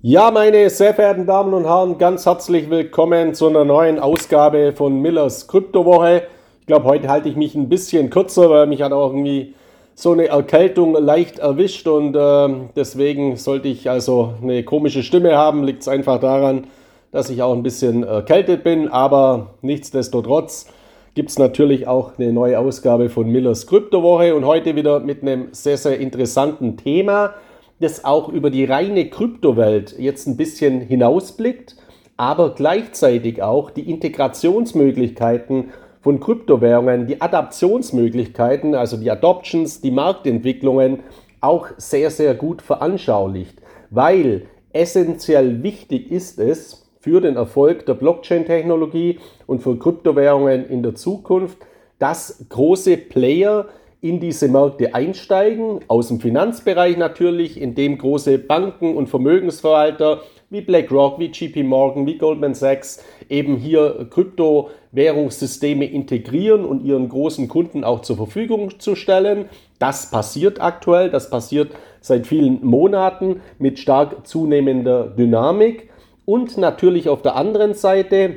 Ja, meine sehr verehrten Damen und Herren, ganz herzlich willkommen zu einer neuen Ausgabe von Millers Kryptowoche. Ich glaube, heute halte ich mich ein bisschen kürzer, weil mich hat auch irgendwie so eine Erkältung leicht erwischt und äh, deswegen sollte ich also eine komische Stimme haben. Liegt es einfach daran, dass ich auch ein bisschen erkältet bin, aber nichtsdestotrotz gibt es natürlich auch eine neue Ausgabe von Millers Kryptowoche und heute wieder mit einem sehr, sehr interessanten Thema das auch über die reine Kryptowelt jetzt ein bisschen hinausblickt, aber gleichzeitig auch die Integrationsmöglichkeiten von Kryptowährungen, die Adaptionsmöglichkeiten, also die Adoptions, die Marktentwicklungen auch sehr, sehr gut veranschaulicht, weil essentiell wichtig ist es für den Erfolg der Blockchain-Technologie und für Kryptowährungen in der Zukunft, dass große Player in diese Märkte einsteigen, aus dem Finanzbereich natürlich, in dem große Banken und Vermögensverwalter wie BlackRock, wie JP Morgan, wie Goldman Sachs eben hier Kryptowährungssysteme integrieren und ihren großen Kunden auch zur Verfügung zu stellen. Das passiert aktuell, das passiert seit vielen Monaten mit stark zunehmender Dynamik und natürlich auf der anderen Seite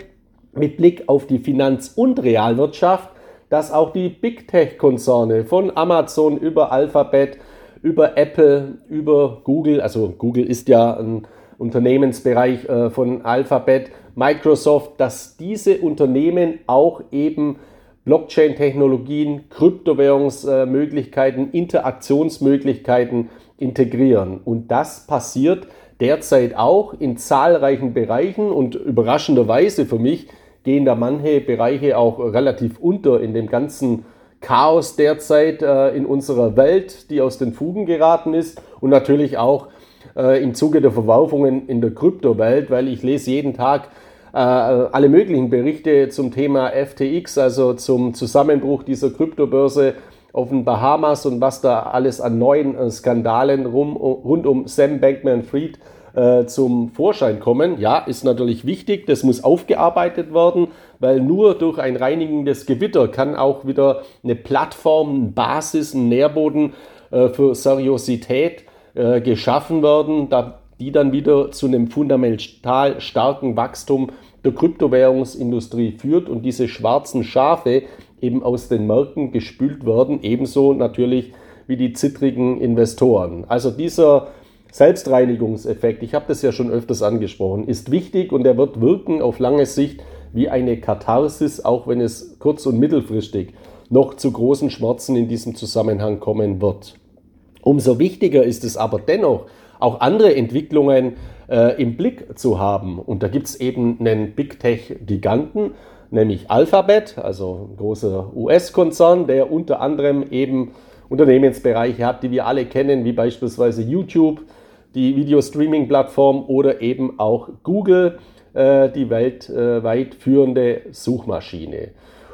mit Blick auf die Finanz- und Realwirtschaft dass auch die Big Tech-Konzerne von Amazon über Alphabet, über Apple, über Google, also Google ist ja ein Unternehmensbereich äh, von Alphabet, Microsoft, dass diese Unternehmen auch eben Blockchain-Technologien, Kryptowährungsmöglichkeiten, Interaktionsmöglichkeiten integrieren. Und das passiert derzeit auch in zahlreichen Bereichen und überraschenderweise für mich gehen da manche Bereiche auch relativ unter in dem ganzen Chaos derzeit äh, in unserer Welt, die aus den Fugen geraten ist. Und natürlich auch äh, im Zuge der Verwerfungen in der Kryptowelt, weil ich lese jeden Tag äh, alle möglichen Berichte zum Thema FTX, also zum Zusammenbruch dieser Kryptobörse auf den Bahamas und was da alles an neuen äh, Skandalen rum, rund um Sam Bankman-Fried äh, zum Vorschein kommen. Ja, ist natürlich wichtig, das muss aufgearbeitet werden, weil nur durch ein reinigendes Gewitter kann auch wieder eine Plattform, eine Basis, ein Nährboden äh, für Seriosität äh, geschaffen werden, da, die dann wieder zu einem fundamental starken Wachstum der Kryptowährungsindustrie führt und diese schwarzen Schafe eben aus den Märkten gespült werden, ebenso natürlich wie die zittrigen Investoren. Also dieser Selbstreinigungseffekt, ich habe das ja schon öfters angesprochen, ist wichtig und er wird wirken auf lange Sicht wie eine Katharsis, auch wenn es kurz- und mittelfristig noch zu großen Schmerzen in diesem Zusammenhang kommen wird. Umso wichtiger ist es aber dennoch, auch andere Entwicklungen äh, im Blick zu haben. Und da gibt es eben einen Big Tech-Giganten, nämlich Alphabet, also ein großer US-Konzern, der unter anderem eben Unternehmensbereiche hat, die wir alle kennen, wie beispielsweise YouTube, die Video-Streaming-Plattform oder eben auch Google, äh, die weltweit führende Suchmaschine.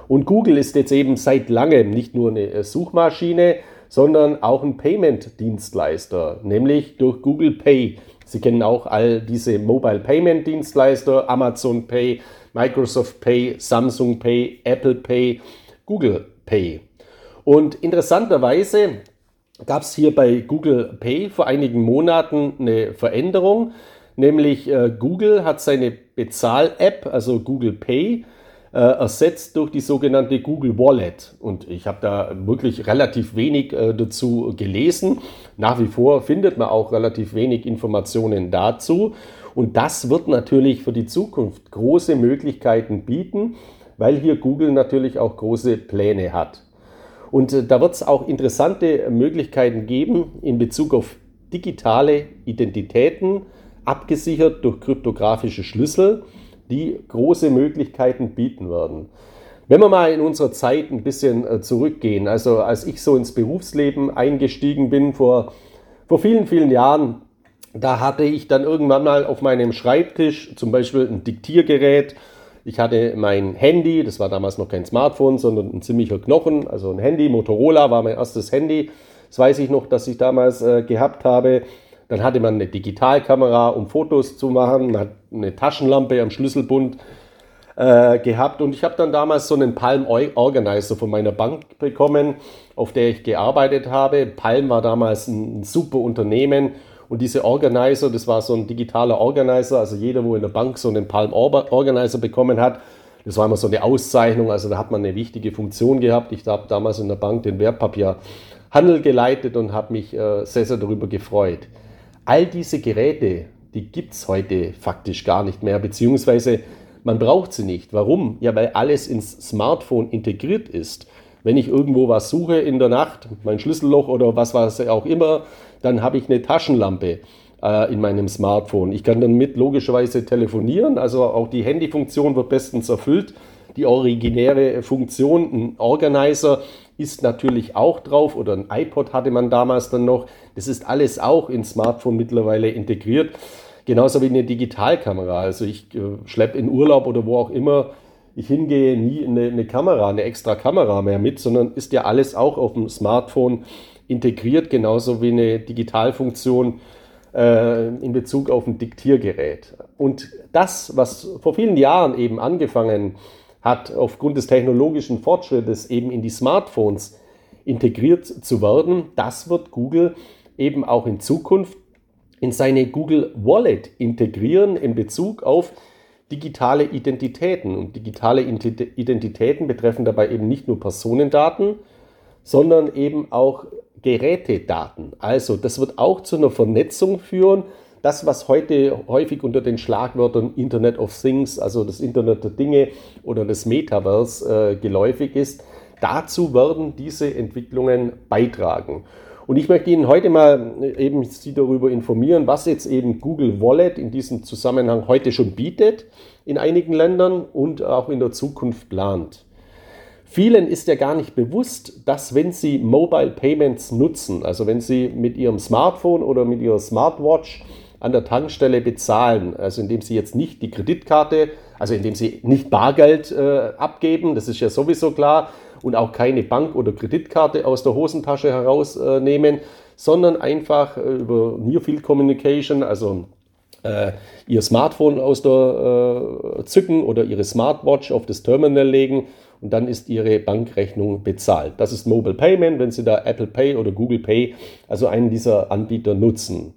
Und Google ist jetzt eben seit langem nicht nur eine äh, Suchmaschine, sondern auch ein Payment-Dienstleister, nämlich durch Google Pay. Sie kennen auch all diese Mobile Payment Dienstleister, Amazon Pay, Microsoft Pay, Samsung Pay, Apple Pay, Google Pay. Und interessanterweise gab es hier bei Google Pay vor einigen Monaten eine Veränderung, nämlich äh, Google hat seine Bezahl-App, also Google Pay, äh, ersetzt durch die sogenannte Google Wallet. Und ich habe da wirklich relativ wenig äh, dazu gelesen. Nach wie vor findet man auch relativ wenig Informationen dazu. Und das wird natürlich für die Zukunft große Möglichkeiten bieten, weil hier Google natürlich auch große Pläne hat. Und äh, da wird es auch interessante Möglichkeiten geben in Bezug auf digitale Identitäten, abgesichert durch kryptografische Schlüssel, die große Möglichkeiten bieten werden. Wenn wir mal in unserer Zeit ein bisschen äh, zurückgehen, also als ich so ins Berufsleben eingestiegen bin vor, vor vielen, vielen Jahren, da hatte ich dann irgendwann mal auf meinem Schreibtisch zum Beispiel ein Diktiergerät ich hatte mein Handy, das war damals noch kein Smartphone, sondern ein ziemlicher Knochen, also ein Handy. Motorola war mein erstes Handy. Das weiß ich noch, dass ich damals äh, gehabt habe. Dann hatte man eine Digitalkamera, um Fotos zu machen. Man hat eine Taschenlampe am Schlüsselbund äh, gehabt. Und ich habe dann damals so einen Palm Organizer von meiner Bank bekommen, auf der ich gearbeitet habe. Palm war damals ein super Unternehmen Und diese Organizer, das war so ein digitaler Organizer, also jeder, wo in der Bank so einen Palm Organizer bekommen hat, das war immer so eine Auszeichnung, also da hat man eine wichtige Funktion gehabt. Ich habe damals in der Bank den Wertpapierhandel geleitet und habe mich äh, sehr, sehr darüber gefreut. All diese Geräte, die gibt es heute faktisch gar nicht mehr, beziehungsweise man braucht sie nicht. Warum? Ja, weil alles ins Smartphone integriert ist. Wenn ich irgendwo was suche in der Nacht, mein Schlüsselloch oder was was auch immer, dann habe ich eine Taschenlampe äh, in meinem Smartphone. Ich kann damit logischerweise telefonieren, also auch die Handyfunktion wird bestens erfüllt. Die originäre Funktion, ein Organizer ist natürlich auch drauf oder ein iPod hatte man damals dann noch. Das ist alles auch in Smartphone mittlerweile integriert. Genauso wie eine Digitalkamera. Also ich äh, schleppe in Urlaub oder wo auch immer ich hingehe, nie eine, eine, Kamera, eine extra Kamera mehr mit, sondern ist ja alles auch auf dem Smartphone integriert, genauso wie eine Digitalfunktion äh, in Bezug auf ein Diktiergerät. Und das, was vor vielen Jahren eben angefangen hat, aufgrund des technologischen Fortschrittes eben in die Smartphones integriert zu werden, das wird Google eben auch in Zukunft in seine Google Wallet integrieren in Bezug auf digitale Identitäten. Und digitale Identitäten betreffen dabei eben nicht nur Personendaten, sondern eben auch Gerätedaten. Also das wird auch zu einer Vernetzung führen. Das, was heute häufig unter den Schlagwörtern Internet of Things, also das Internet der Dinge oder das Metaverse äh, geläufig ist, dazu werden diese Entwicklungen beitragen. Und ich möchte Ihnen heute mal äh, eben Sie darüber informieren, was jetzt eben Google Wallet in diesem Zusammenhang heute schon bietet in einigen Ländern und auch in der Zukunft plant. Vielen ist ja gar nicht bewusst, dass wenn Sie Mobile Payments nutzen, also wenn Sie mit Ihrem Smartphone oder mit Ihrer Smartwatch an der Tankstelle bezahlen, also indem Sie jetzt nicht die Kreditkarte, also indem Sie nicht Bargeld äh, abgeben, das ist ja sowieso klar, und auch keine Bank- oder Kreditkarte aus der Hosentasche herausnehmen, sondern einfach äh, über Near-Field Communication, also äh, Ihr Smartphone aus der äh, zücken oder Ihre Smartwatch auf das Terminal legen und dann ist Ihre Bankrechnung bezahlt. Das ist Mobile Payment, wenn Sie da Apple Pay oder Google Pay, also einen dieser Anbieter nutzen.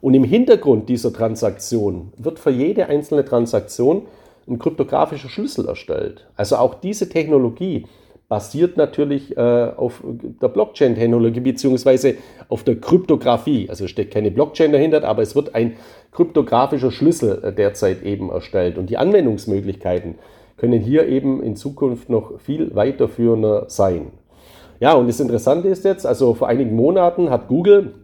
Und im Hintergrund dieser Transaktion wird für jede einzelne Transaktion ein kryptografischer Schlüssel erstellt. Also auch diese Technologie basiert natürlich äh, auf der Blockchain-Technologie beziehungsweise auf der Kryptographie. Also steckt keine Blockchain dahinter, aber es wird ein kryptografischer Schlüssel äh, derzeit eben erstellt. Und die Anwendungsmöglichkeiten können hier eben in Zukunft noch viel weiterführender sein. Ja, und das Interessante ist jetzt, also vor einigen Monaten hat Google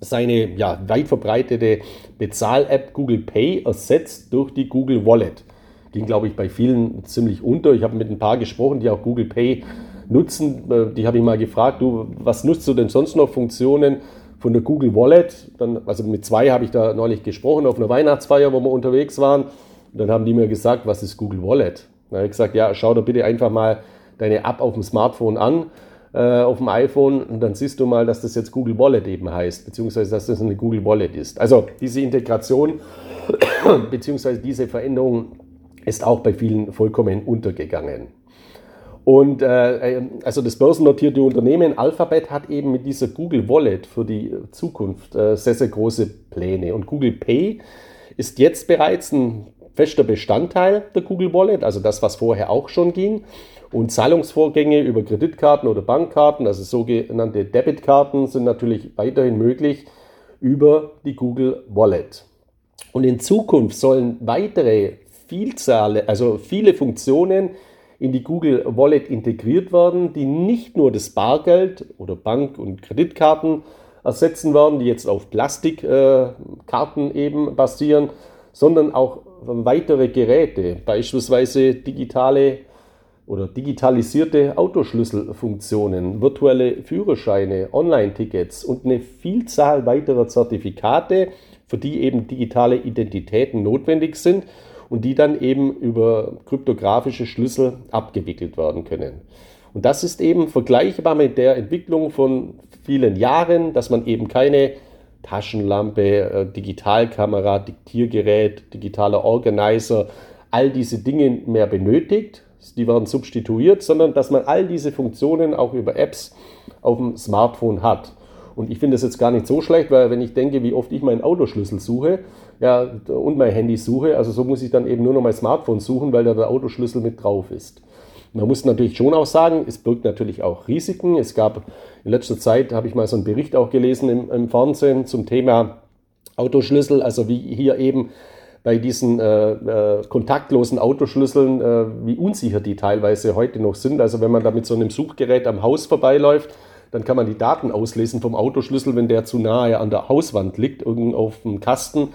seine ja, weit verbreitete Bezahl-App Google Pay ersetzt durch die Google Wallet ging, glaube ich, bei vielen ziemlich unter. Ich habe mit ein paar gesprochen, die auch Google Pay nutzen. Äh, die habe ich mal gefragt, du, was nutzt du denn sonst noch Funktionen von der Google Wallet? Dann, also mit zwei habe ich da neulich gesprochen auf einer Weihnachtsfeier, wo wir unterwegs waren. Und dann haben die mir gesagt, was ist Google Wallet? Dann habe ich gesagt, ja, schau doch bitte einfach mal deine App auf dem Smartphone an, äh, auf dem iPhone, und dann siehst du mal, dass das jetzt Google Wallet eben heißt, beziehungsweise dass das eine Google Wallet ist. Also diese Integration, beziehungsweise diese Veränderung ist auch bei vielen vollkommen untergegangen. Und äh, also das börsennotierte Unternehmen Alphabet hat eben mit dieser Google Wallet für die Zukunft äh, sehr, sehr große Pläne. Und Google Pay ist jetzt bereits ein fester Bestandteil der Google Wallet, also das, was vorher auch schon ging. Und Zahlungsvorgänge über Kreditkarten oder Bankkarten, also sogenannte Debitkarten, sind natürlich weiterhin möglich über die Google Wallet. Und in Zukunft sollen weitere Vielzahl, also viele Funktionen in die Google Wallet integriert werden, die nicht nur das Bargeld oder Bank- und Kreditkarten ersetzen werden, die jetzt auf Plastikkarten äh, eben basieren, sondern auch weitere Geräte, beispielsweise digitale oder digitalisierte Autoschlüsselfunktionen, virtuelle Führerscheine, Online-Tickets und eine Vielzahl weiterer Zertifikate, für die eben digitale Identitäten notwendig sind und die dann eben über kryptografische Schlüssel abgewickelt werden können. Und das ist eben vergleichbar mit der Entwicklung von vielen Jahren, dass man eben keine Taschenlampe, äh, Digitalkamera, Diktiergerät, digitaler Organizer, all diese Dinge mehr benötigt. Die werden substituiert, sondern dass man all diese Funktionen auch über Apps auf dem Smartphone hat. Und ich finde das jetzt gar nicht so schlecht, weil wenn ich denke, wie oft ich meinen Autoschlüssel suche ja, und mein Handy suche, also so muss ich dann eben nur noch mein Smartphone suchen, weil da der Autoschlüssel mit drauf ist. Man muss natürlich schon auch sagen, es birgt natürlich auch Risiken. Es gab in letzter Zeit, habe ich mal so einen Bericht auch gelesen im, im Fernsehen zum Thema Autoschlüssel, also wie hier eben bei diesen äh, äh, kontaktlosen Autoschlüsseln, äh, wie unsicher die teilweise heute noch sind. Also wenn man da mit so einem Suchgerät am Haus vorbeiläuft, dann kann man die Daten auslesen vom Autoschlüssel, wenn der zu nahe an der Hauswand liegt, irgendwo auf dem Kasten.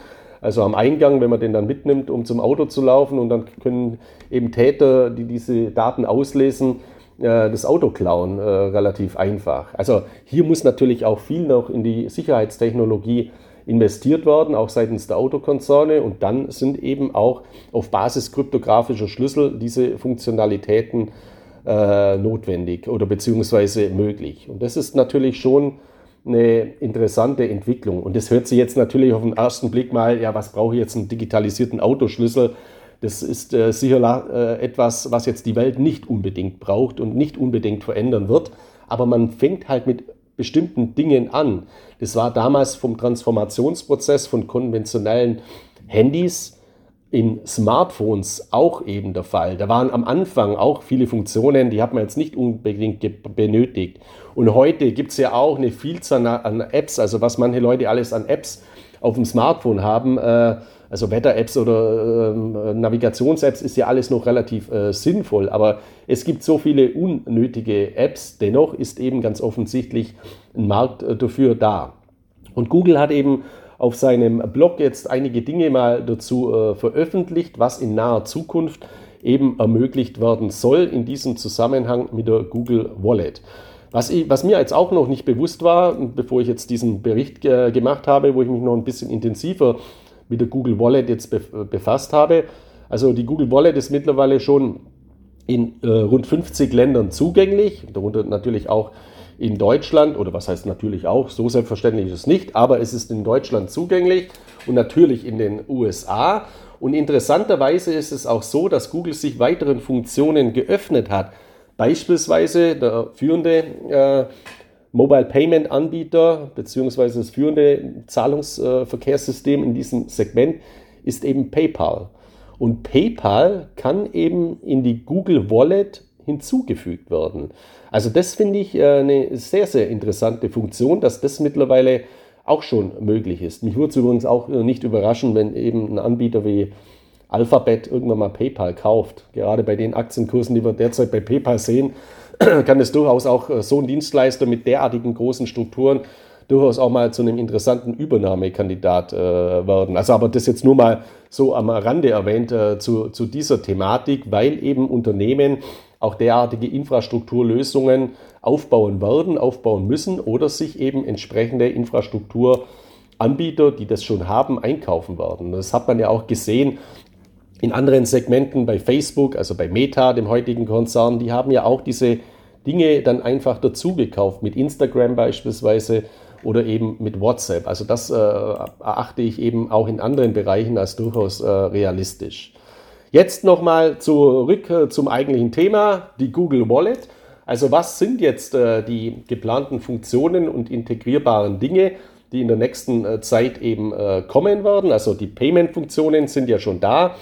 Also am Eingang, wenn man den dann mitnimmt, um zum Auto zu laufen und dann können eben Täter, die diese Daten auslesen, äh, das Auto klauen, äh, relativ einfach. Also hier muss natürlich auch viel noch in die Sicherheitstechnologie investiert worden, auch seitens der Autokonzerne. Und dann sind eben auch auf Basis kryptografischer Schlüssel diese Funktionalitäten äh, notwendig oder beziehungsweise möglich. Und das ist natürlich schon eine interessante Entwicklung. Und das hört sich jetzt natürlich auf den ersten Blick mal, ja, was brauche ich jetzt einen digitalisierten Autoschlüssel? Das ist äh, sicher äh, etwas, was jetzt die Welt nicht unbedingt braucht und nicht unbedingt verändern wird. Aber man fängt halt mit bestimmten Dingen an. Das war damals vom Transformationsprozess von konventionellen Handys in Smartphones auch eben der Fall. Da waren am Anfang auch viele Funktionen, die hat man jetzt nicht unbedingt benötigt. Und heute gibt es ja auch eine Vielzahl an Apps, also was manche Leute alles an Apps auf dem Smartphone haben. Äh, also Wetter-Apps oder äh, Navigations-Apps ist ja alles noch relativ äh, sinnvoll, aber es gibt so viele unnötige Apps. Dennoch ist eben ganz offensichtlich ein Markt äh, dafür da. Und Google hat eben auf seinem Blog jetzt einige Dinge mal dazu äh, veröffentlicht, was in naher Zukunft eben ermöglicht werden soll in diesem Zusammenhang mit der Google Wallet. Was, ich, was, mir jetzt auch noch nicht bewusst war, bevor ich jetzt diesen Bericht äh, gemacht habe, wo ich mich noch ein bisschen intensiver mit der Google Wallet jetzt befasst habe. Also die Google Wallet ist mittlerweile schon in äh, rund 50 Ländern zugänglich, darunter natürlich auch in Deutschland, oder was heißt natürlich auch, so selbstverständlich ist es nicht, aber es ist in Deutschland zugänglich und natürlich in den USA. Und interessanterweise ist es auch so, dass Google sich weiteren Funktionen geöffnet hat. Beispielsweise der führende äh, Mobile Payment Anbieter beziehungsweise das führende Zahlungsverkehrssystem in diesem Segment ist eben PayPal. Und PayPal kann eben in die Google Wallet hinzugefügt werden. Also das finde ich äh, eine sehr, sehr interessante Funktion, dass das mittlerweile auch schon möglich ist. Mich würde es übrigens auch äh, nicht überraschen, wenn eben ein Anbieter wie Alphabet irgendwann mal PayPal kauft. Gerade bei den Aktienkursen, die wir derzeit bei PayPal sehen, kann es durchaus auch äh, so ein Dienstleister mit derartigen großen Strukturen durchaus auch mal zu einem interessanten Übernahmekandidat äh, werden. Also aber das jetzt nur mal so am Rande erwähnt äh, zu, zu dieser Thematik, weil eben Unternehmen auch derartige Infrastrukturlösungen aufbauen werden, aufbauen müssen oder sich eben entsprechende Infrastrukturanbieter, die das schon haben, einkaufen werden. Das hat man ja auch gesehen in anderen Segmenten bei Facebook, also bei Meta, dem heutigen Konzern, die haben ja auch diese Dinge dann einfach dazugekauft, mit Instagram beispielsweise oder eben mit WhatsApp. Also das äh, erachte ich eben auch in anderen Bereichen als durchaus äh, realistisch. Jetzt nochmal zurück äh, zum eigentlichen Thema, die Google Wallet. Also was sind jetzt äh, die geplanten Funktionen und integrierbaren Dinge, die in der nächsten äh, Zeit eben kommen werden? Also die Payment-Funktionen sind ja schon da.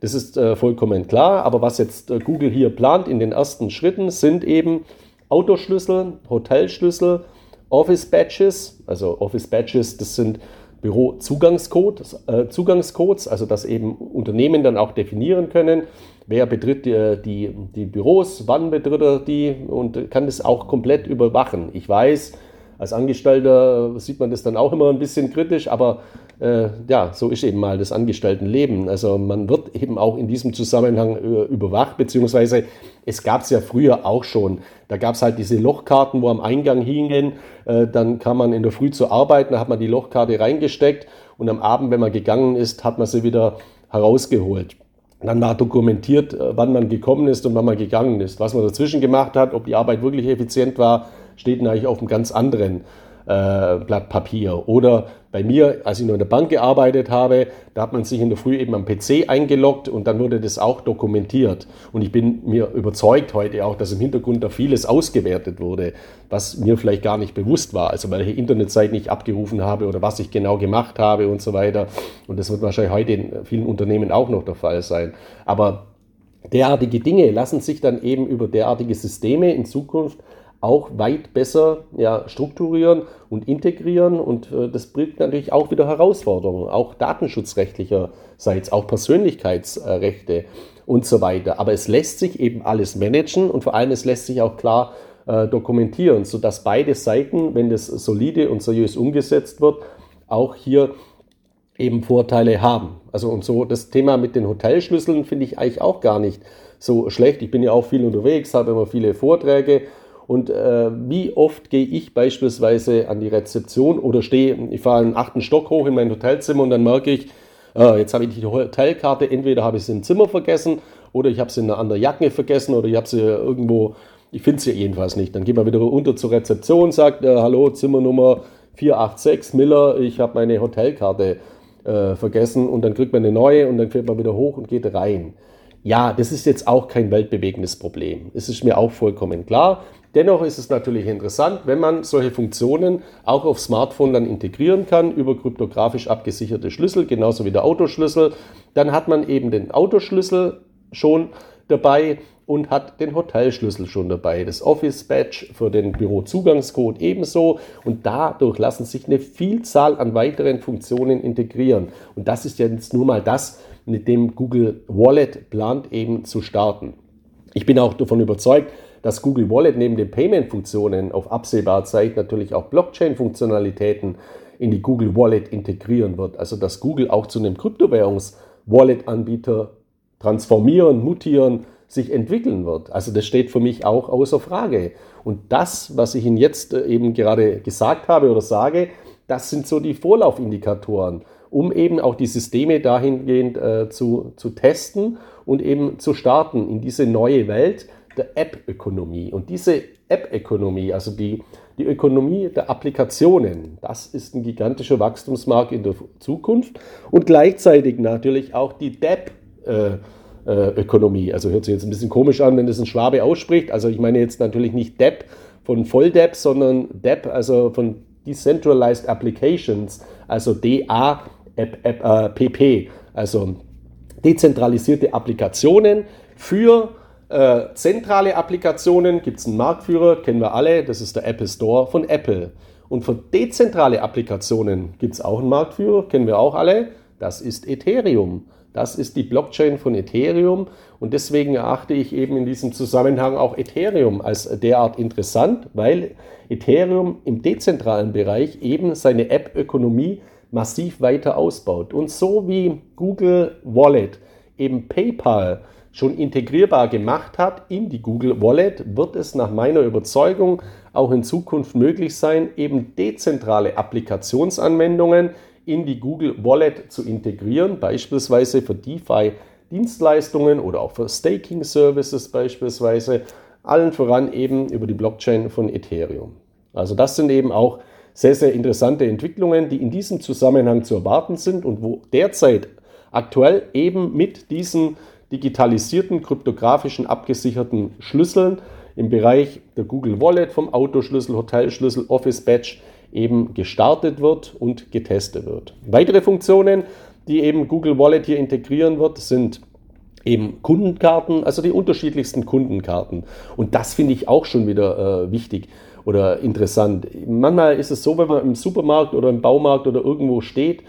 Das ist vollkommen klar. Aber was jetzt Google hier plant in den ersten Schritten, sind eben Autoschlüssel, Hotelschlüssel, Office Badges. Also Office Badges, das sind Büro-Zugangscodes, äh, Zugangscodes, also dass eben Unternehmen dann auch definieren können, wer betritt die, die, die Büros, wann betritt er die und kann das auch komplett überwachen. Ich weiß, als Angestellter sieht man das dann auch immer ein bisschen kritisch, aber äh, ja, so ist eben mal das Angestelltenleben. Also man wird eben auch in diesem Zusammenhang äh, überwacht, beziehungsweise es gab es ja früher auch schon. Da gab es halt diese Lochkarten, wo am Eingang hingen. Äh, dann kam man in der Früh zur Arbeit, da hat man die Lochkarte reingesteckt und am Abend, wenn man gegangen ist, hat man sie wieder herausgeholt. Dann war dokumentiert, äh, wann man gekommen ist und wann man gegangen ist. Was man dazwischen gemacht hat, ob die Arbeit wirklich effizient war, steht natürlich auf einem ganz anderen äh, Blatt Papier. Oder bei mir, als ich noch in der Bank gearbeitet habe, da hat man sich in der Früh eben am PC eingeloggt und dann wurde das auch dokumentiert. Und ich bin mir überzeugt heute auch, dass im Hintergrund da vieles ausgewertet wurde, was mir vielleicht gar nicht bewusst war. Also welche Internetseiten ich abgerufen habe oder was ich genau gemacht habe und so weiter. Und das wird wahrscheinlich heute in vielen Unternehmen auch noch der Fall sein. Aber derartige Dinge lassen sich dann eben über derartige Systeme in Zukunft auch weit besser ja, strukturieren und integrieren. Und äh, das bringt natürlich auch wieder Herausforderungen, auch datenschutzrechtlicherseits, auch Persönlichkeitsrechte und so weiter. Aber es lässt sich eben alles managen und vor allem es lässt sich auch klar äh, dokumentieren, sodass beide Seiten, wenn das solide und seriös umgesetzt wird, auch hier eben Vorteile haben. Also und so das Thema mit den Hotelschlüsseln finde ich eigentlich auch gar nicht so schlecht. Ich bin ja auch viel unterwegs, habe immer viele Vorträge und äh, wie oft gehe ich beispielsweise an die Rezeption oder stehe, ich fahre einen achten Stock hoch in mein Hotelzimmer und dann merke ich, äh, jetzt habe ich die Hotelkarte, entweder habe ich sie im Zimmer vergessen oder ich habe sie in einer anderen Jacke vergessen oder ich habe sie irgendwo, ich finde sie jedenfalls nicht. Dann geht man wieder runter zur Rezeption, sagt, äh, hallo, Zimmernummer 486 Miller, ich habe meine Hotelkarte äh, vergessen und dann kriegt man eine neue und dann fährt man wieder hoch und geht rein. Ja, das ist jetzt auch kein weltbewegendes Problem. Das ist mir auch vollkommen klar. Dennoch ist es natürlich interessant, wenn man solche Funktionen auch auf Smartphone dann integrieren kann über kryptografisch abgesicherte Schlüssel, genauso wie der Autoschlüssel. Dann hat man eben den Autoschlüssel schon dabei und hat den Hotelschlüssel schon dabei. Das Office Badge für den Bürozugangscode ebenso. Und dadurch lassen sich eine Vielzahl an weiteren Funktionen integrieren. Und das ist jetzt nur mal das, mit dem Google Wallet plant eben zu starten. Ich bin auch davon überzeugt, dass Google Wallet neben den Payment-Funktionen auf absehbare Zeit natürlich auch Blockchain-Funktionalitäten in die Google Wallet integrieren wird. Also dass Google auch zu einem Kryptowährungs-Wallet-Anbieter transformieren, mutieren, sich entwickeln wird. Also das steht für mich auch außer Frage. Und das, was ich Ihnen jetzt äh, eben gerade gesagt habe oder sage, das sind so die Vorlaufindikatoren, um eben auch die Systeme dahingehend äh, zu, zu testen und eben zu starten in diese neue Welt, der App-Ökonomie. Und diese App-Ökonomie, also die, die Ökonomie der Applikationen, das ist ein gigantischer Wachstumsmarkt in der Zukunft und gleichzeitig natürlich auch die Depp-Ökonomie. also hört sich jetzt ein bisschen komisch an, wenn das ein Schwabe ausspricht. Also ich meine jetzt natürlich nicht Depp von Volldepp, sondern Depp, also von Decentralized Applications, also DAPP, also dezentralisierte Applikationen für äh, zentrale Applikationen. Gibt es einen Marktführer, kennen wir alle, das ist der Apple Store von Apple. Und für dezentrale Applikationen gibt es auch einen Marktführer, kennen wir auch alle, das ist Ethereum. Das ist die Blockchain von Ethereum. Und deswegen erachte ich eben in diesem Zusammenhang auch Ethereum als derart interessant, weil Ethereum im dezentralen Bereich eben seine App-Ökonomie massiv weiter ausbaut. Und so wie Google Wallet eben PayPal schon integrierbar gemacht hat in die Google Wallet, wird es nach meiner Überzeugung auch in Zukunft möglich sein, eben dezentrale Applikationsanwendungen in die Google Wallet zu integrieren, beispielsweise für DeFi-Dienstleistungen oder auch für Staking-Services beispielsweise, allen voran eben über die Blockchain von Ethereum. Also das sind eben auch sehr, sehr interessante Entwicklungen, die in diesem Zusammenhang zu erwarten sind und wo derzeit aktuell eben mit diesen digitalisierten, kryptografischen, abgesicherten Schlüsseln im Bereich der Google Wallet vom Autoschlüssel, Hotelschlüssel, Office Badge eben gestartet wird und getestet wird. Weitere Funktionen, die eben Google Wallet hier integrieren wird, sind eben Kundenkarten, also die unterschiedlichsten Kundenkarten. Und das finde ich auch schon wieder äh, wichtig oder interessant. Manchmal ist es so, wenn man im Supermarkt oder im Baumarkt oder irgendwo steht,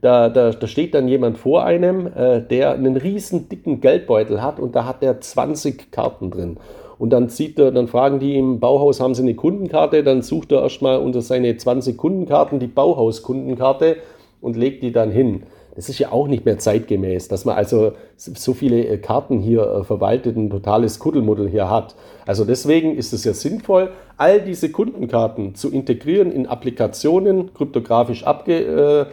da, da, da steht dann jemand vor einem, äh, der einen riesen dicken Geldbeutel hat und da hat er 20 Karten drin. Und dann sieht er, dann fragen die im Bauhaus, haben sie eine Kundenkarte? Dann sucht er erstmal unter seine 20 Kundenkarten die Bauhaus-Kundenkarte und legt die dann hin. Das ist ja auch nicht mehr zeitgemäß, dass man also so viele äh, Karten hier äh, verwaltet, ein totales Kuddelmuddel hier hat. Also deswegen ist es ja sinnvoll, all diese Kundenkarten zu integrieren in Applikationen, kryptografisch abge, äh,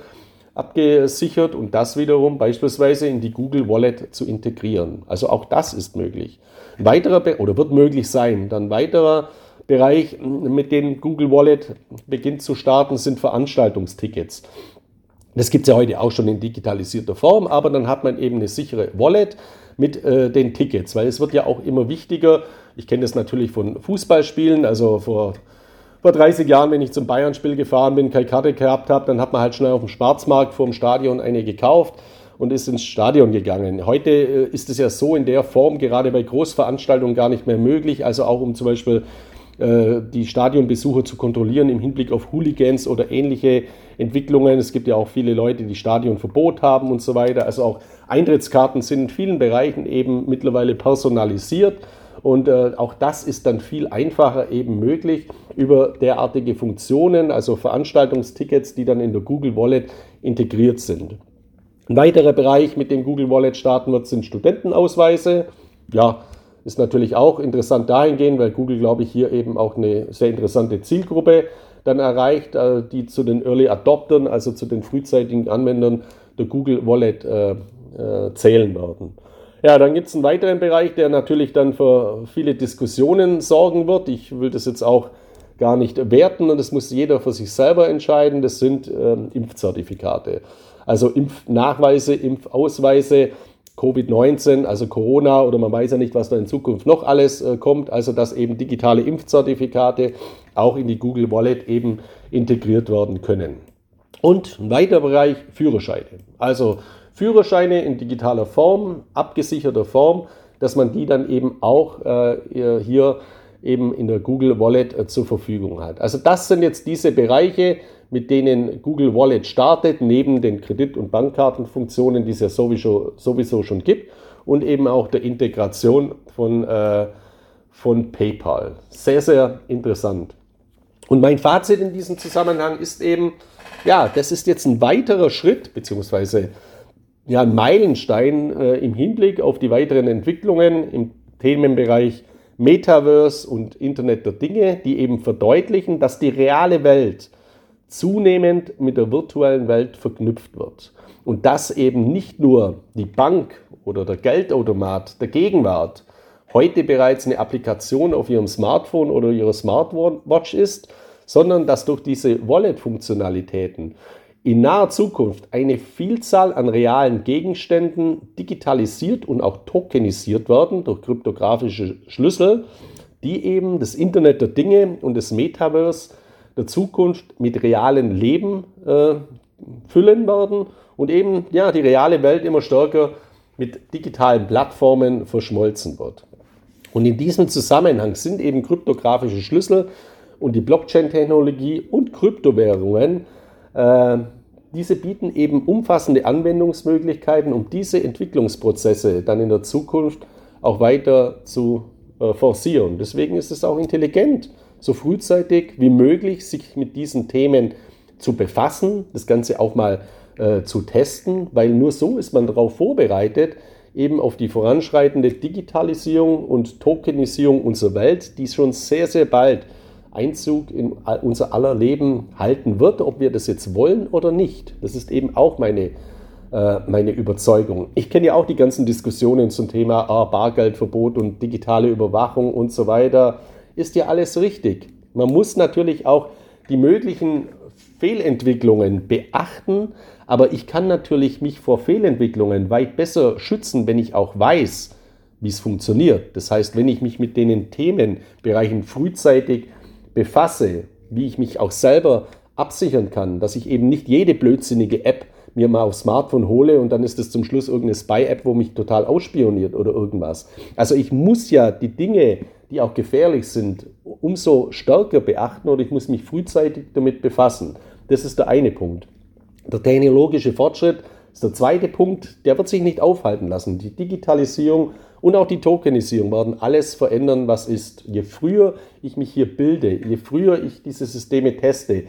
abgesichert und das wiederum beispielsweise in die Google Wallet zu integrieren. Also auch das ist möglich. Ein weiterer Be oder wird möglich sein. Dann weiterer Bereich, mit dem Google Wallet beginnt zu starten, sind Veranstaltungstickets. Das gibt es ja heute auch schon in digitalisierter Form, aber dann hat man eben eine sichere Wallet mit äh, den Tickets, weil es wird ja auch immer wichtiger. Ich kenne das natürlich von Fußballspielen, also vor, vor 30 Jahren, wenn ich zum Bayern-Spiel gefahren bin, keine Karte gehabt habe, dann hat man halt schnell auf dem Schwarzmarkt vor dem Stadion eine gekauft und ist ins Stadion gegangen. Heute äh, ist es ja so in der Form gerade bei Großveranstaltungen gar nicht mehr möglich, also auch um zum Beispiel die Stadionbesucher zu kontrollieren im Hinblick auf Hooligans oder ähnliche Entwicklungen. Es gibt ja auch viele Leute, die Stadionverbot haben und so weiter. Also auch Eintrittskarten sind in vielen Bereichen eben mittlerweile personalisiert. Und äh, auch das ist dann viel einfacher eben möglich über derartige Funktionen, also Veranstaltungstickets, die dann in der Google Wallet integriert sind. Ein weiterer Bereich, mit dem Google Wallet starten wird, sind Studentenausweise. Ja, ist natürlich auch interessant dahingehend, weil Google, glaube ich, hier eben auch eine sehr interessante Zielgruppe dann erreicht, äh, die zu den Early Adoptern, also zu den frühzeitigen Anwendern der Google Wallet äh, äh, zählen werden. Ja, dann gibt es einen weiteren Bereich, der natürlich dann für viele Diskussionen sorgen wird. Ich will das jetzt auch gar nicht werten und das muss jeder für sich selber entscheiden. Das sind ähm, Impfzertifikate. Also Impfnachweise, Impfausweise, Covid-19, also Corona oder man weiß ja nicht, was da in Zukunft noch alles äh, kommt, also dass eben digitale Impfzertifikate auch in die Google Wallet eben integriert werden können. Und ein weiterer Bereich Führerscheine. Also Führerscheine in digitaler Form, abgesicherter Form, dass man die dann eben auch äh, hier eben in der Google Wallet äh, zur Verfügung hat. Also das sind jetzt diese Bereiche, mit denen Google Wallet startet, neben den Kredit- und Bankkartenfunktionen, die es ja sowieso, sowieso schon gibt, und eben auch der Integration von, äh, von PayPal. Sehr, sehr interessant. Und mein Fazit in diesem Zusammenhang ist eben, ja, das ist jetzt ein weiterer Schritt, beziehungsweise ja, ein Meilenstein äh, im Hinblick auf die weiteren Entwicklungen im Themenbereich Metaverse und Internet der Dinge, die eben verdeutlichen, dass die reale Welt zunehmend mit der virtuellen Welt verknüpft wird. Und dass eben nicht nur die Bank oder der Geldautomat der Gegenwart heute bereits eine Applikation auf Ihrem Smartphone oder Ihrer Smartwatch ist, sondern dass durch diese Wallet-Funktionalitäten in naher Zukunft eine Vielzahl an realen Gegenständen digitalisiert und auch tokenisiert werden durch kryptografische Schlüssel, die eben das Internet der Dinge und das Metaverse der Zukunft mit realen Leben äh, füllen werden und eben ja, die reale Welt immer stärker mit digitalen Plattformen verschmolzen wird. Und in diesem Zusammenhang sind eben kryptografische Schlüssel und die Blockchain-Technologie und Kryptowährungen, äh, diese bieten eben umfassende Anwendungsmöglichkeiten, um diese Entwicklungsprozesse dann in der Zukunft auch weiter zu äh, forcieren. Deswegen ist es auch intelligent, so frühzeitig wie möglich sich mit diesen Themen zu befassen, das Ganze auch mal äh, zu testen, weil nur so ist man darauf vorbereitet, eben auf die voranschreitende Digitalisierung und Tokenisierung unserer Welt, die schon sehr, sehr bald Einzug in unser aller Leben halten wird, ob wir das jetzt wollen oder nicht. Das ist eben auch meine, äh, meine Überzeugung. Ich kenne ja auch die ganzen Diskussionen zum Thema ah, Bargeldverbot und digitale Überwachung und so weiter ist ja alles richtig. Man muss natürlich auch die möglichen Fehlentwicklungen beachten, aber ich kann natürlich mich vor Fehlentwicklungen weit besser schützen, wenn ich auch weiß, wie es funktioniert. Das heißt, wenn ich mich mit den Themenbereichen frühzeitig befasse, wie ich mich auch selber absichern kann, dass ich eben nicht jede blödsinnige App mir mal aufs Smartphone hole und dann ist es zum Schluss irgendeine Spy-App, wo mich total ausspioniert oder irgendwas. Also ich muss ja die Dinge die auch gefährlich sind, umso stärker beachten oder ich muss mich frühzeitig damit befassen. Das ist der eine Punkt. Der technologische Fortschritt ist der zweite Punkt, der wird sich nicht aufhalten lassen. Die Digitalisierung und auch die Tokenisierung werden alles verändern, was ist. Je früher ich mich hier bilde, je früher ich diese Systeme teste,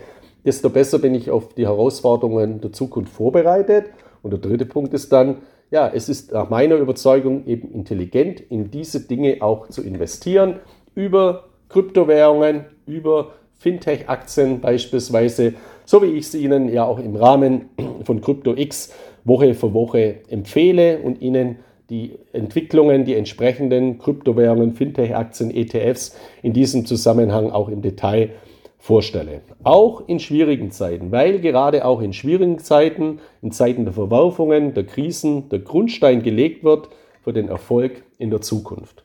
desto besser bin ich auf die Herausforderungen der Zukunft vorbereitet. Und der dritte Punkt ist dann, ja, es ist nach meiner Überzeugung eben intelligent, in diese Dinge auch zu investieren, über Kryptowährungen, über Fintech-Aktien beispielsweise, so wie ich es Ihnen ja auch im Rahmen von CryptoX Woche für Woche empfehle und Ihnen die Entwicklungen, die entsprechenden Kryptowährungen, Fintech-Aktien, ETFs in diesem Zusammenhang auch im Detail vorstelle. Auch in schwierigen Zeiten, weil gerade auch in schwierigen Zeiten, in Zeiten der Verwerfungen, der Krisen, der Grundstein gelegt wird für den Erfolg in der Zukunft.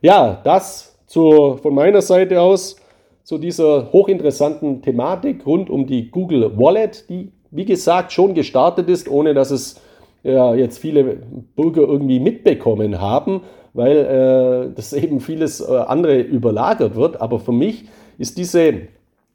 Ja, das zu, von meiner Seite aus zu dieser hochinteressanten Thematik rund um die Google Wallet, die wie gesagt schon gestartet ist, ohne dass es ja, jetzt viele Bürger irgendwie mitbekommen haben, weil äh, das eben vieles äh, andere überlagert wird. Aber für mich ist diese,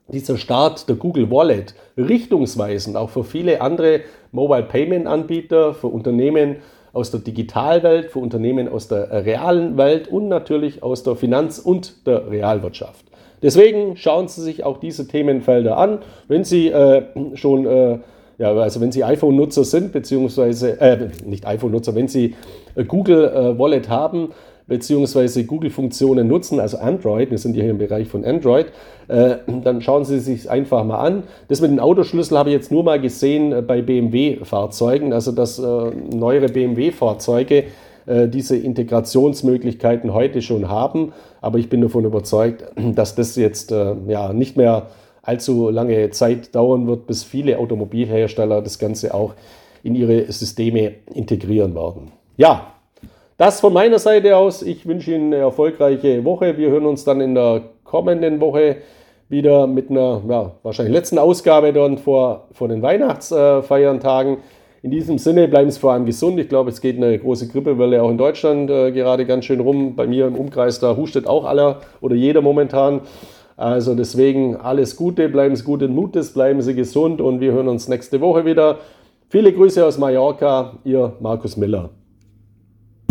dieser Start der Google Wallet richtungsweisend, auch für viele andere Mobile Payment Anbieter, für Unternehmen aus der Digitalwelt, für Unternehmen aus der realen Welt und natürlich aus der Finanz- und der Realwirtschaft. Deswegen schauen Sie sich auch diese Themenfelder an. Wenn Sie äh, schon äh, ja, also wenn Sie iPhone-Nutzer sind, beziehungsweise, äh, nicht iPhone-Nutzer, wenn Sie äh, Google äh, Wallet haben, beziehungsweise Google-Funktionen nutzen, also Android, wir sind ja hier im Bereich von Android, äh, dann schauen Sie sich einfach mal an. Das mit dem Autoschlüssel habe ich jetzt nur mal gesehen äh, bei BMW-Fahrzeugen, also dass äh, neuere BMW-Fahrzeuge äh, diese Integrationsmöglichkeiten heute schon haben, aber ich bin davon überzeugt, dass das jetzt äh, ja nicht mehr allzu lange Zeit dauern wird, bis viele Automobilhersteller das Ganze auch in ihre Systeme integrieren werden. Ja, das von meiner Seite aus. Ich wünsche Ihnen eine erfolgreiche Woche. Wir hören uns dann in der kommenden Woche wieder mit einer ja, wahrscheinlich letzten Ausgabe dann vor, vor den Weihnachtsfeiertagen. In diesem Sinne bleiben Sie vor allem gesund. Ich glaube, es geht eine große Grippewelle auch in Deutschland äh, gerade ganz schön rum. Bei mir im Umkreis, da hustet auch aller oder jeder momentan. Also deswegen alles Gute, bleiben Sie guten Mutes, bleiben Sie gesund und wir hören uns nächste Woche wieder. Viele Grüße aus Mallorca, Ihr Markus Miller.